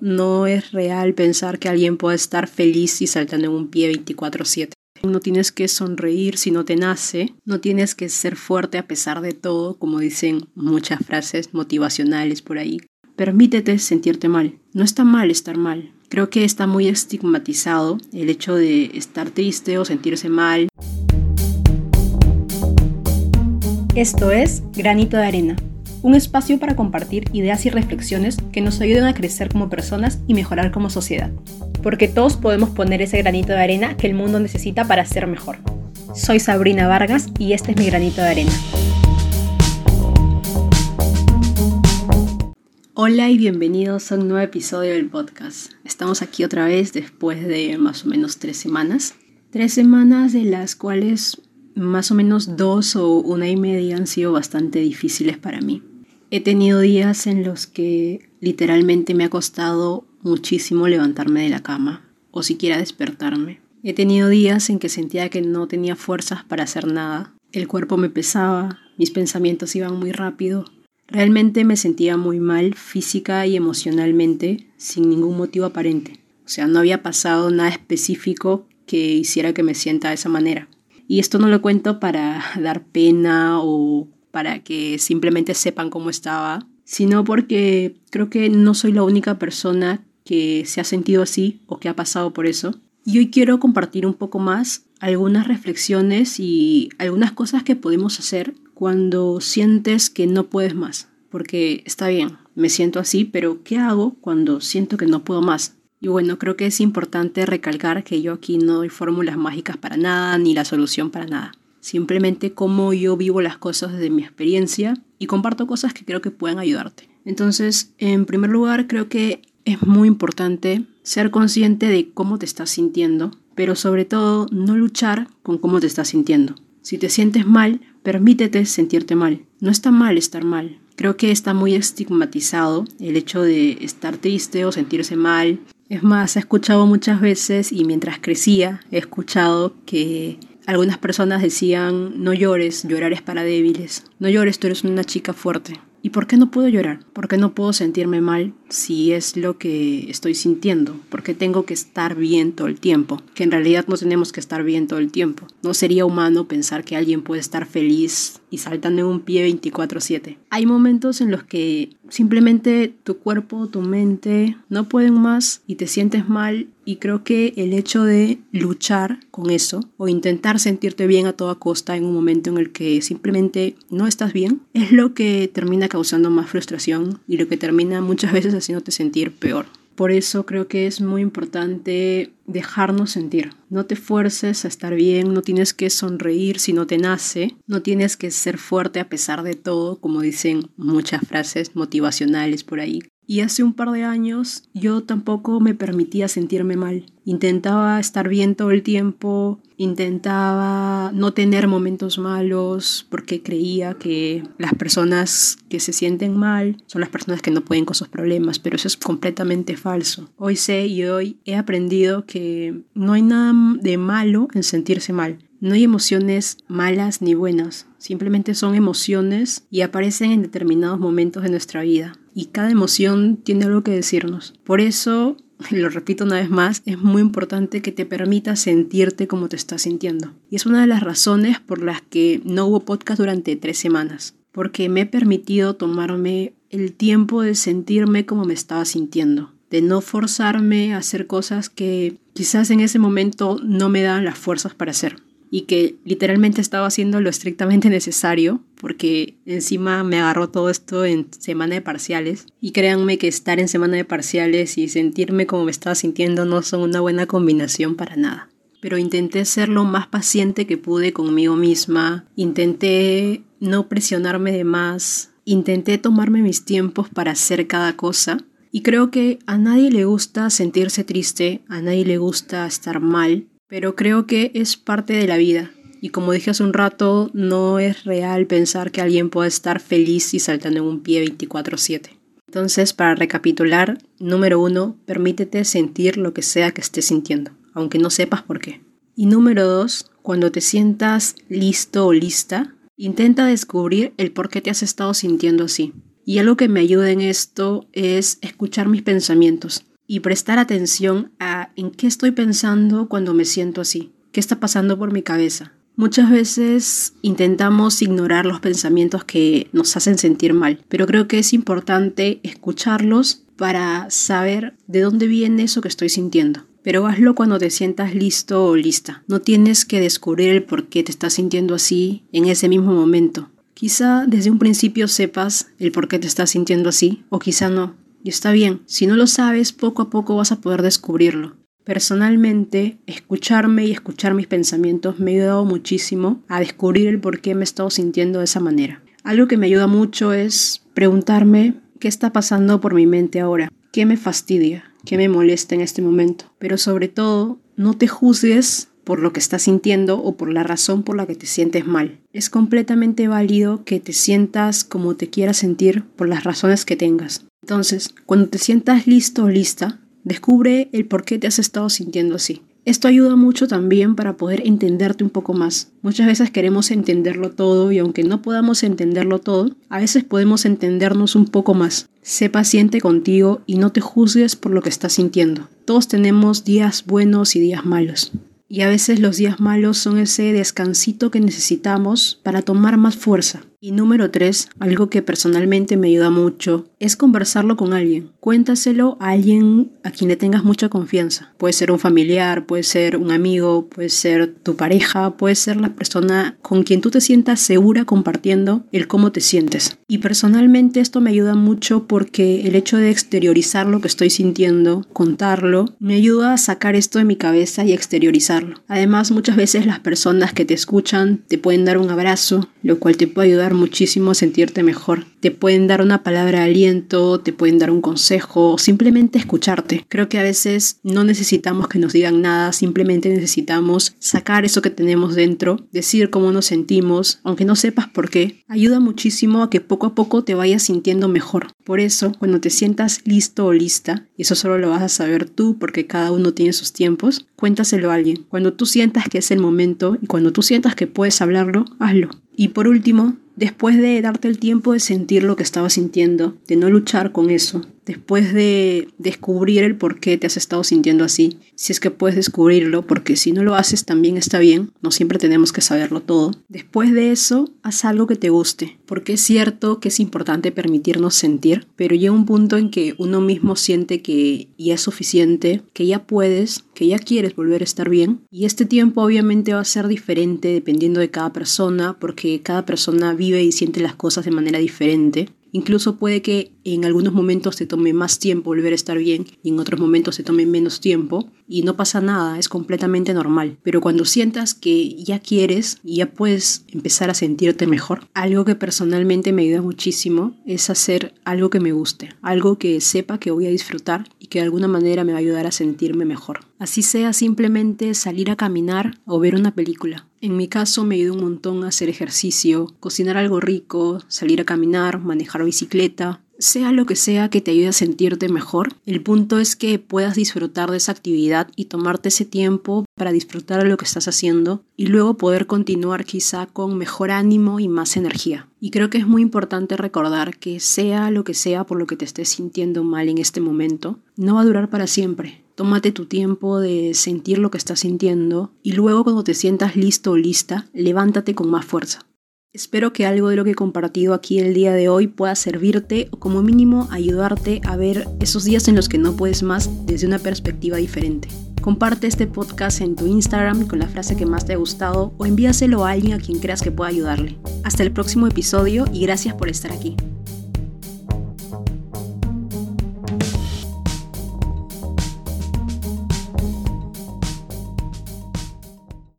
No es real pensar que alguien pueda estar feliz y saltando en un pie 24/7. No tienes que sonreír si no te nace, no tienes que ser fuerte a pesar de todo, como dicen muchas frases motivacionales por ahí. Permítete sentirte mal. No está mal estar mal. Creo que está muy estigmatizado el hecho de estar triste o sentirse mal. Esto es Granito de Arena, un espacio para compartir ideas y reflexiones que nos ayuden a crecer como personas y mejorar como sociedad porque todos podemos poner ese granito de arena que el mundo necesita para ser mejor. Soy Sabrina Vargas y este es mi granito de arena. Hola y bienvenidos a un nuevo episodio del podcast. Estamos aquí otra vez después de más o menos tres semanas. Tres semanas de las cuales más o menos dos o una y media han sido bastante difíciles para mí. He tenido días en los que literalmente me ha costado muchísimo levantarme de la cama o siquiera despertarme. He tenido días en que sentía que no tenía fuerzas para hacer nada. El cuerpo me pesaba, mis pensamientos iban muy rápido. Realmente me sentía muy mal física y emocionalmente sin ningún motivo aparente. O sea, no había pasado nada específico que hiciera que me sienta de esa manera. Y esto no lo cuento para dar pena o para que simplemente sepan cómo estaba, sino porque creo que no soy la única persona que se ha sentido así o que ha pasado por eso. Y hoy quiero compartir un poco más algunas reflexiones y algunas cosas que podemos hacer cuando sientes que no puedes más. Porque está bien, me siento así, pero ¿qué hago cuando siento que no puedo más? Y bueno, creo que es importante recalcar que yo aquí no doy fórmulas mágicas para nada, ni la solución para nada. Simplemente cómo yo vivo las cosas desde mi experiencia y comparto cosas que creo que pueden ayudarte. Entonces, en primer lugar, creo que es muy importante ser consciente de cómo te estás sintiendo, pero sobre todo no luchar con cómo te estás sintiendo. Si te sientes mal, permítete sentirte mal. No está mal estar mal. Creo que está muy estigmatizado el hecho de estar triste o sentirse mal. Es más, he escuchado muchas veces y mientras crecía he escuchado que algunas personas decían, no llores, llorar es para débiles. No llores, tú eres una chica fuerte. ¿Y por qué no puedo llorar? ¿Por qué no puedo sentirme mal si es lo que estoy sintiendo? ¿Por qué tengo que estar bien todo el tiempo? Que en realidad no tenemos que estar bien todo el tiempo. No sería humano pensar que alguien puede estar feliz y saltando en un pie 24/7. Hay momentos en los que simplemente tu cuerpo, tu mente no pueden más y te sientes mal y creo que el hecho de luchar con eso o intentar sentirte bien a toda costa en un momento en el que simplemente no estás bien es lo que termina causando más frustración y lo que termina muchas veces haciéndote sentir peor. Por eso creo que es muy importante dejarnos sentir. No te fuerces a estar bien, no tienes que sonreír si no te nace, no tienes que ser fuerte a pesar de todo, como dicen muchas frases motivacionales por ahí. Y hace un par de años yo tampoco me permitía sentirme mal. Intentaba estar bien todo el tiempo, intentaba no tener momentos malos porque creía que las personas que se sienten mal son las personas que no pueden con sus problemas, pero eso es completamente falso. Hoy sé y hoy he aprendido que no hay nada de malo en sentirse mal. No hay emociones malas ni buenas, simplemente son emociones y aparecen en determinados momentos de nuestra vida. Y cada emoción tiene algo que decirnos. Por eso, lo repito una vez más, es muy importante que te permitas sentirte como te estás sintiendo. Y es una de las razones por las que no hubo podcast durante tres semanas. Porque me he permitido tomarme el tiempo de sentirme como me estaba sintiendo de no forzarme a hacer cosas que quizás en ese momento no me dan las fuerzas para hacer y que literalmente estaba haciendo lo estrictamente necesario porque encima me agarró todo esto en semana de parciales y créanme que estar en semana de parciales y sentirme como me estaba sintiendo no son una buena combinación para nada. Pero intenté ser lo más paciente que pude conmigo misma, intenté no presionarme de más, intenté tomarme mis tiempos para hacer cada cosa y creo que a nadie le gusta sentirse triste, a nadie le gusta estar mal, pero creo que es parte de la vida. Y como dije hace un rato, no es real pensar que alguien pueda estar feliz y saltando en un pie 24/7. Entonces, para recapitular, número uno, permítete sentir lo que sea que estés sintiendo, aunque no sepas por qué. Y número dos, cuando te sientas listo o lista, intenta descubrir el por qué te has estado sintiendo así. Y algo que me ayuda en esto es escuchar mis pensamientos. y prestar atención a en qué estoy pensando cuando me siento así, qué está pasando por mi cabeza. Muchas veces intentamos ignorar los pensamientos que nos hacen sentir mal, pero creo que es importante escucharlos para saber de dónde viene eso que estoy sintiendo. Pero hazlo cuando te sientas listo o lista. No tienes que descubrir el por qué te estás sintiendo así en ese mismo momento. Quizá desde un principio sepas el por qué te estás sintiendo así, o quizá no. Y está bien, si no lo sabes, poco a poco vas a poder descubrirlo. Personalmente, escucharme y escuchar mis pensamientos me ha ayudado muchísimo a descubrir el por qué me he estado sintiendo de esa manera. Algo que me ayuda mucho es preguntarme qué está pasando por mi mente ahora, qué me fastidia, qué me molesta en este momento. Pero sobre todo, no te juzgues por lo que estás sintiendo o por la razón por la que te sientes mal. Es completamente válido que te sientas como te quieras sentir por las razones que tengas. Entonces, cuando te sientas listo o lista, Descubre el por qué te has estado sintiendo así. Esto ayuda mucho también para poder entenderte un poco más. Muchas veces queremos entenderlo todo y aunque no podamos entenderlo todo, a veces podemos entendernos un poco más. Sé paciente contigo y no te juzgues por lo que estás sintiendo. Todos tenemos días buenos y días malos. Y a veces los días malos son ese descansito que necesitamos para tomar más fuerza. Y número tres, algo que personalmente me ayuda mucho, es conversarlo con alguien. Cuéntaselo a alguien a quien le tengas mucha confianza. Puede ser un familiar, puede ser un amigo, puede ser tu pareja, puede ser la persona con quien tú te sientas segura compartiendo el cómo te sientes. Y personalmente esto me ayuda mucho porque el hecho de exteriorizar lo que estoy sintiendo, contarlo, me ayuda a sacar esto de mi cabeza y exteriorizarlo. Además, muchas veces las personas que te escuchan te pueden dar un abrazo, lo cual te puede ayudar muchísimo a sentirte mejor. Te pueden dar una palabra de aliento, te pueden dar un consejo, simplemente escucharte. Creo que a veces no necesitamos que nos digan nada, simplemente necesitamos sacar eso que tenemos dentro, decir cómo nos sentimos, aunque no sepas por qué. Ayuda muchísimo a que poco a poco te vayas sintiendo mejor. Por eso, cuando te sientas listo o lista, y eso solo lo vas a saber tú porque cada uno tiene sus tiempos, cuéntaselo a alguien. Cuando tú sientas que es el momento y cuando tú sientas que puedes hablarlo, hazlo. Y por último, después de darte el tiempo de sentir lo que estabas sintiendo, de no luchar con eso, después de descubrir el por qué te has estado sintiendo así, si es que puedes descubrirlo, porque si no lo haces también está bien, no siempre tenemos que saberlo todo. Después de eso, haz algo que te guste, porque es cierto que es importante permitirnos sentir, pero llega un punto en que uno mismo siente que ya es suficiente, que ya puedes, que ya quieres volver a estar bien, y este tiempo obviamente va a ser diferente dependiendo de cada persona, porque cada persona vive y siente las cosas de manera diferente. Incluso puede que en algunos momentos te tome más tiempo volver a estar bien y en otros momentos te tome menos tiempo y no pasa nada, es completamente normal. Pero cuando sientas que ya quieres y ya puedes empezar a sentirte mejor, algo que personalmente me ayuda muchísimo es hacer algo que me guste, algo que sepa que voy a disfrutar y que de alguna manera me va a ayudar a sentirme mejor. Así sea simplemente salir a caminar o ver una película. En mi caso me ayuda un montón a hacer ejercicio, cocinar algo rico, salir a caminar, manejar bicicleta, sea lo que sea que te ayude a sentirte mejor, el punto es que puedas disfrutar de esa actividad y tomarte ese tiempo para disfrutar de lo que estás haciendo y luego poder continuar quizá con mejor ánimo y más energía. Y creo que es muy importante recordar que sea lo que sea por lo que te estés sintiendo mal en este momento, no va a durar para siempre. Tómate tu tiempo de sentir lo que estás sintiendo y luego cuando te sientas listo o lista, levántate con más fuerza. Espero que algo de lo que he compartido aquí el día de hoy pueda servirte o como mínimo ayudarte a ver esos días en los que no puedes más desde una perspectiva diferente. Comparte este podcast en tu Instagram con la frase que más te ha gustado o envíaselo a alguien a quien creas que pueda ayudarle. Hasta el próximo episodio y gracias por estar aquí.